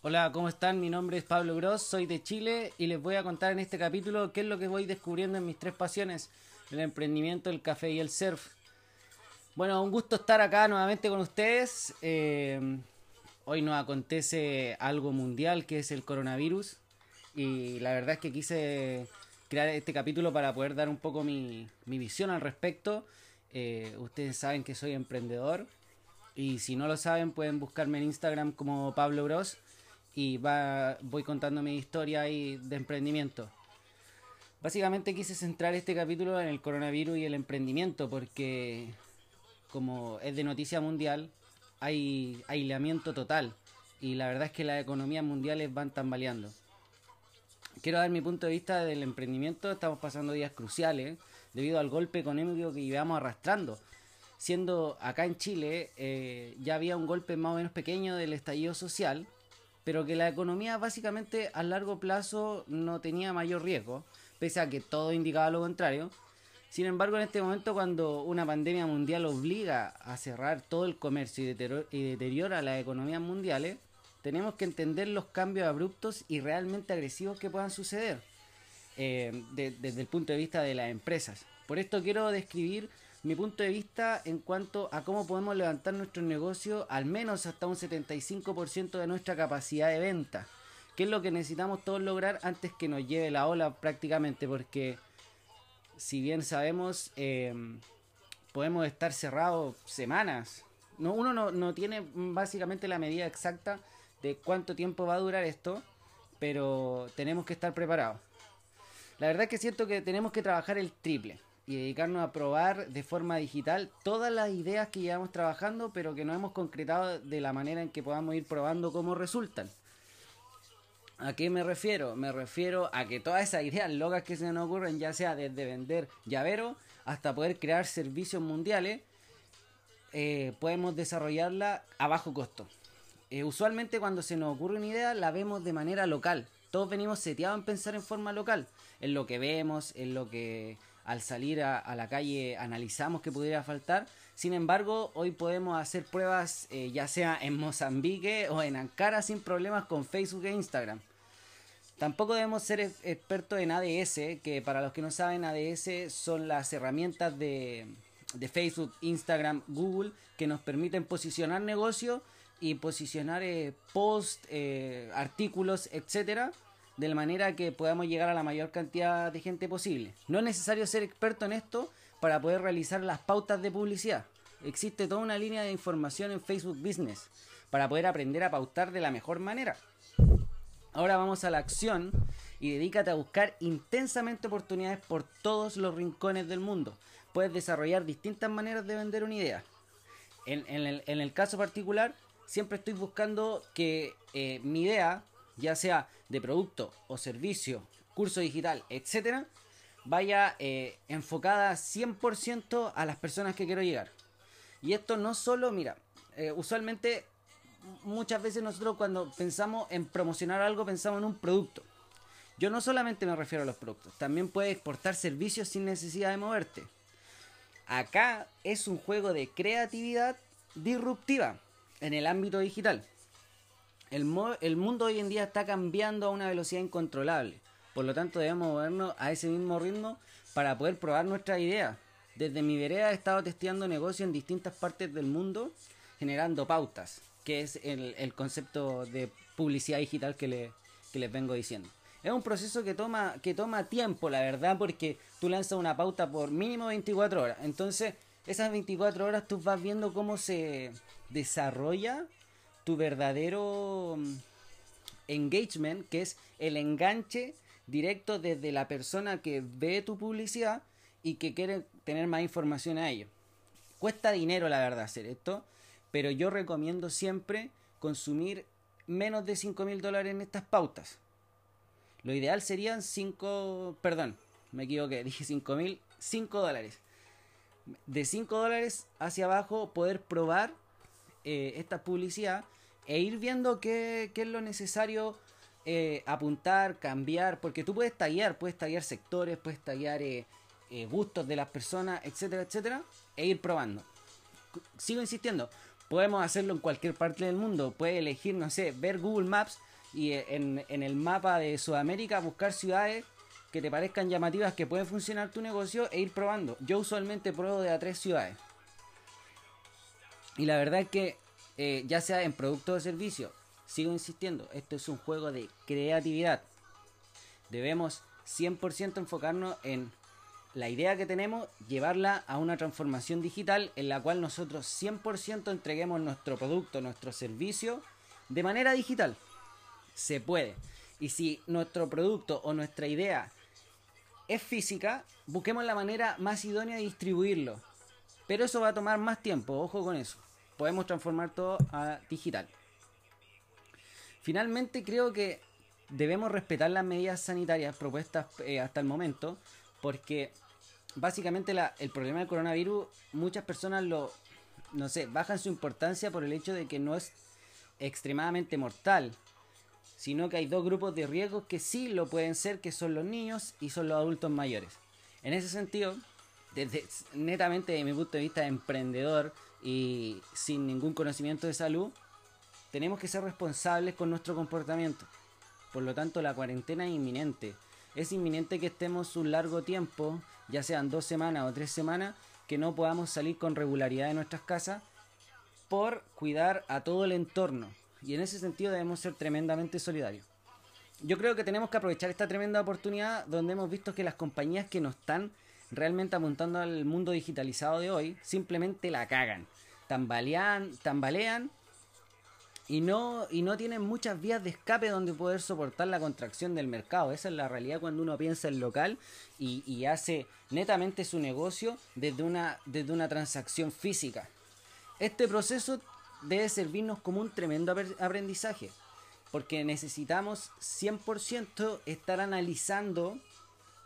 Hola, ¿cómo están? Mi nombre es Pablo Gross, soy de Chile y les voy a contar en este capítulo qué es lo que voy descubriendo en mis tres pasiones, el emprendimiento, el café y el surf. Bueno, un gusto estar acá nuevamente con ustedes. Eh, hoy nos acontece algo mundial que es el coronavirus y la verdad es que quise crear este capítulo para poder dar un poco mi, visión al respecto. Eh, ustedes saben que soy emprendedor y si no lo saben pueden buscarme en Instagram como Pablo Gross y va, voy contando mi historia y de emprendimiento. Básicamente quise centrar este capítulo en el coronavirus y el emprendimiento porque como es de noticia mundial hay aislamiento total y la verdad es que las economías mundiales van tambaleando. Quiero dar mi punto de vista del emprendimiento, estamos pasando días cruciales debido al golpe económico que llevamos arrastrando. Siendo acá en Chile eh, ya había un golpe más o menos pequeño del estallido social, pero que la economía básicamente a largo plazo no tenía mayor riesgo, pese a que todo indicaba lo contrario. Sin embargo, en este momento, cuando una pandemia mundial obliga a cerrar todo el comercio y, deteriora las economías mundiales, tenemos que entender los cambios abruptos y realmente agresivos que puedan suceder eh, desde el punto de vista de las empresas. Por esto quiero describir mi punto de vista en cuanto a cómo podemos levantar nuestro negocio al menos hasta un 75% de nuestra capacidad de venta. ¿Qué es lo que necesitamos todos lograr antes que nos lleve la ola prácticamente? Porque si bien sabemos, eh, podemos estar cerrados semanas. No, uno no, no tiene básicamente la medida exacta de cuánto tiempo va a durar esto, pero tenemos que estar preparados. La verdad es que siento que tenemos que trabajar el triple y dedicarnos a probar de forma digital todas las ideas que llevamos trabajando, pero que no hemos concretado de la manera en que podamos ir probando cómo resultan. ¿A qué me refiero? Me refiero a que todas esas ideas locas que se nos ocurren, ya sea desde vender llavero hasta poder crear servicios mundiales, eh, podemos desarrollarla a bajo costo. Eh, usualmente cuando se nos ocurre una idea la vemos de manera local. Todos venimos seteados en pensar en forma local, en lo que vemos, en lo que al salir a, la calle analizamos que pudiera faltar. Sin embargo, hoy podemos hacer pruebas eh, ya sea en Mozambique o en Ankara sin problemas con Facebook e Instagram. Tampoco debemos ser expertos en ADS, que para los que no saben, ADS son las herramientas de, Facebook, Instagram, Google que nos permiten posicionar negocios y posicionar eh, posts, eh, artículos, etcétera de manera que podamos llegar a la mayor cantidad de gente posible. No es necesario ser experto en esto para poder realizar las pautas de publicidad. Existe toda una línea de información en Facebook Business para poder aprender a pautar de la mejor manera. Ahora vamos a la acción y dedícate a buscar intensamente oportunidades por todos los rincones del mundo. Puedes desarrollar distintas maneras de vender una idea. En, el, caso particular, siempre estoy buscando que eh, mi idea ya sea de producto o servicio, curso digital, etcétera, vaya eh, enfocada 100% a las personas que quiero llegar. Y esto no solo, mira, eh, usualmente muchas veces nosotros cuando pensamos en promocionar algo pensamos en un producto. Yo no solamente me refiero a los productos, también puedes exportar servicios sin necesidad de moverte. Acá es un juego de creatividad disruptiva en el ámbito digital. El, mundo hoy en día está cambiando a una velocidad incontrolable. Por lo tanto, debemos movernos a ese mismo ritmo para poder probar nuestras ideas. Desde mi vereda he estado testeando negocios en distintas partes del mundo, generando pautas, que es el, concepto de publicidad digital que, le, les vengo diciendo. Es un proceso que toma, que toma tiempo, la verdad, porque tú lanzas una pauta por mínimo 24 horas. Entonces, esas 24 horas tú vas viendo cómo se desarrolla tu verdadero mm, engagement, que es el enganche directo desde la persona que ve tu publicidad y que quiere tener más información a ello. Cuesta dinero, la verdad, hacer esto, pero yo recomiendo siempre consumir menos de 5 mil dólares en estas pautas. Lo ideal serían 5, perdón, me equivoqué, dije 5 mil, 5 dólares. De 5 dólares hacia abajo poder probar eh, esta publicidad e ir viendo qué, es lo necesario eh, apuntar, cambiar, porque tú puedes tallar, puedes tallar sectores, puedes tallar eh, eh, gustos de las personas, etcétera, etcétera, e ir probando. Sigo insistiendo, podemos hacerlo en cualquier parte del mundo, puedes elegir, no sé, ver Google Maps y en, en el mapa de Sudamérica buscar ciudades que te parezcan llamativas que pueden funcionar tu negocio e ir probando. Yo usualmente pruebo de a tres ciudades. Y la verdad es que eh, ya sea en producto o servicio, sigo insistiendo, esto es un juego de creatividad. Debemos 100% enfocarnos en la idea que tenemos, llevarla a una transformación digital en la cual nosotros 100% entreguemos nuestro producto, nuestro servicio de manera digital. Se puede. Y si nuestro producto o nuestra idea es física, busquemos la manera más idónea de distribuirlo. Pero eso va a tomar más tiempo, ojo con eso. Podemos transformar todo a digital. Finalmente creo que debemos respetar las medidas sanitarias propuestas eh, hasta el momento, porque básicamente el problema del coronavirus, muchas personas lo, no sé, bajan su importancia por el hecho de que no es extremadamente mortal sino que hay dos grupos de riesgos que sí lo pueden ser, que son los niños y son los adultos mayores. En ese sentido, desde netamente de mi punto de vista de emprendedor y sin ningún conocimiento de salud, tenemos que ser responsables con nuestro comportamiento. Por lo tanto, la cuarentena es inminente. Es inminente que estemos un largo tiempo, ya sean dos semanas o tres semanas, que no podamos salir con regularidad de nuestras casas por cuidar a todo el entorno, y en ese sentido debemos ser tremendamente solidarios. Yo creo que tenemos que aprovechar esta tremenda oportunidad donde hemos visto que las compañías que no están realmente apuntando al mundo digitalizado de hoy simplemente la cagan. Tambalean, tambalean y no, y no tienen muchas vías de escape donde poder soportar la contracción del mercado. Esa es la realidad cuando uno piensa en local y, y hace netamente su negocio desde una, desde una transacción física. Este proceso debe servirnos como un tremendo aprendizaje, porque necesitamos 100% estar analizando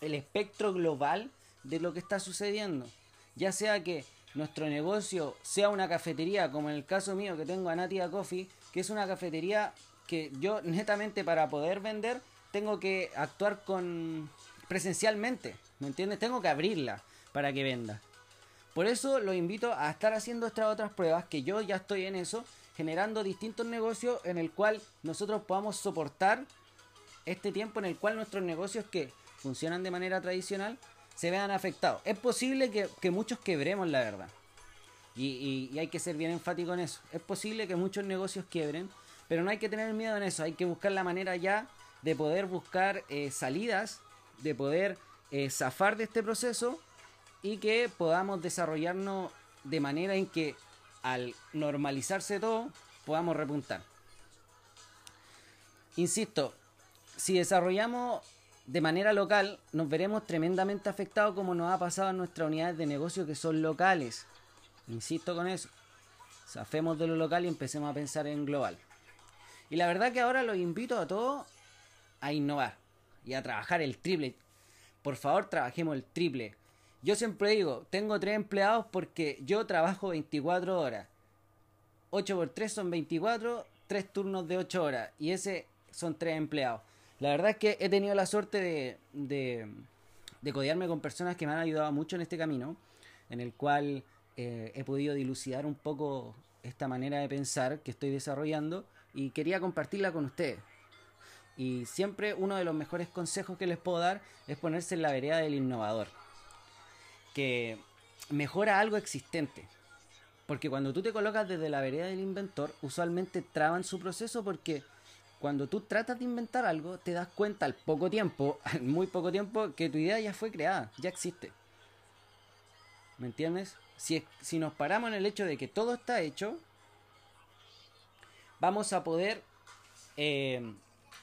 el espectro global de lo que está sucediendo, ya sea que nuestro negocio sea una cafetería, como en el caso mío que tengo a Natia Coffee, que es una cafetería que yo netamente para poder vender tengo que actuar con presencialmente, ¿me entiendes? Tengo que abrirla para que venda. Por eso los invito a estar haciendo estas otras pruebas, que yo ya estoy en eso, generando distintos negocios en el cual nosotros podamos soportar este tiempo en el cual nuestros negocios que funcionan de manera tradicional se vean afectados. Es posible que, muchos quebremos, la verdad. Y, hay que ser bien enfático en eso. Es posible que muchos negocios quiebren, pero no hay que tener miedo en eso. Hay que buscar la manera ya de poder buscar eh, salidas, de poder eh, zafar de este proceso y que podamos desarrollarnos de manera en que al normalizarse todo podamos repuntar. Insisto, si desarrollamos de manera local, nos veremos tremendamente afectados como nos ha pasado en nuestras unidades de negocio que son locales. Insisto con eso. Safemos de lo local y empecemos a pensar en global. Y la verdad que ahora los invito a todos a innovar y a trabajar el triple. Por favor, trabajemos el triple. Yo siempre digo, tengo tres empleados porque yo trabajo 24 horas. 8 por 3 son 24, tres turnos de 8 horas. Y ese son tres empleados. La verdad es que he tenido la suerte de, de, de codearme con personas que me han ayudado mucho en este camino, en el cual eh, he podido dilucidar un poco esta manera de pensar que estoy desarrollando y quería compartirla con ustedes. Y siempre uno de los mejores consejos que les puedo dar es ponerse en la vereda del innovador que mejora algo existente. Porque cuando tú te colocas desde la vereda del inventor, usualmente traban su proceso porque cuando tú tratas de inventar algo, te das cuenta al poco tiempo, al muy poco tiempo, que tu idea ya fue creada, ya existe. ¿Me entiendes? Si, si nos paramos en el hecho de que todo está hecho, vamos a poder eh,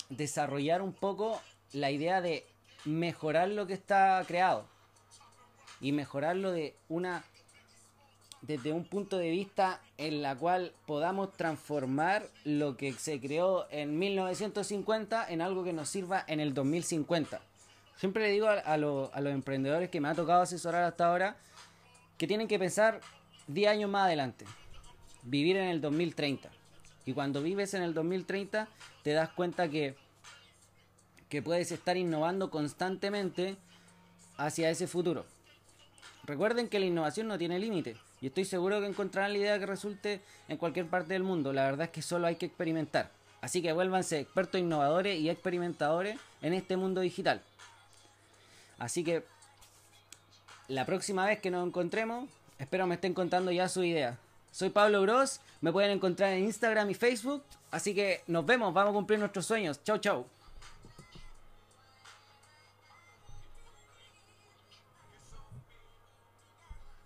desarrollar un poco la idea de mejorar lo que está creado y mejorarlo de una desde un punto de vista en la cual podamos transformar lo que se creó en 1950 en algo que nos sirva en el 2050. Siempre le digo a, a los emprendedores que me ha tocado asesorar hasta ahora que tienen que pensar 10 años más adelante, vivir en el 2030. Y cuando vives en el 2030 te das cuenta que, que puedes estar innovando constantemente hacia ese futuro. Recuerden que la innovación no tiene límite y estoy seguro que encontrarán la idea que resulte en cualquier parte del mundo. La verdad es que solo hay que experimentar. Así que vuélvanse expertos innovadores y experimentadores en este mundo digital. Así que la próxima vez que nos encontremos, espero me estén contando ya su idea. Soy Pablo Gross, me pueden encontrar en Instagram y Facebook, así que nos vemos, vamos a cumplir nuestros sueños. Chau, chau.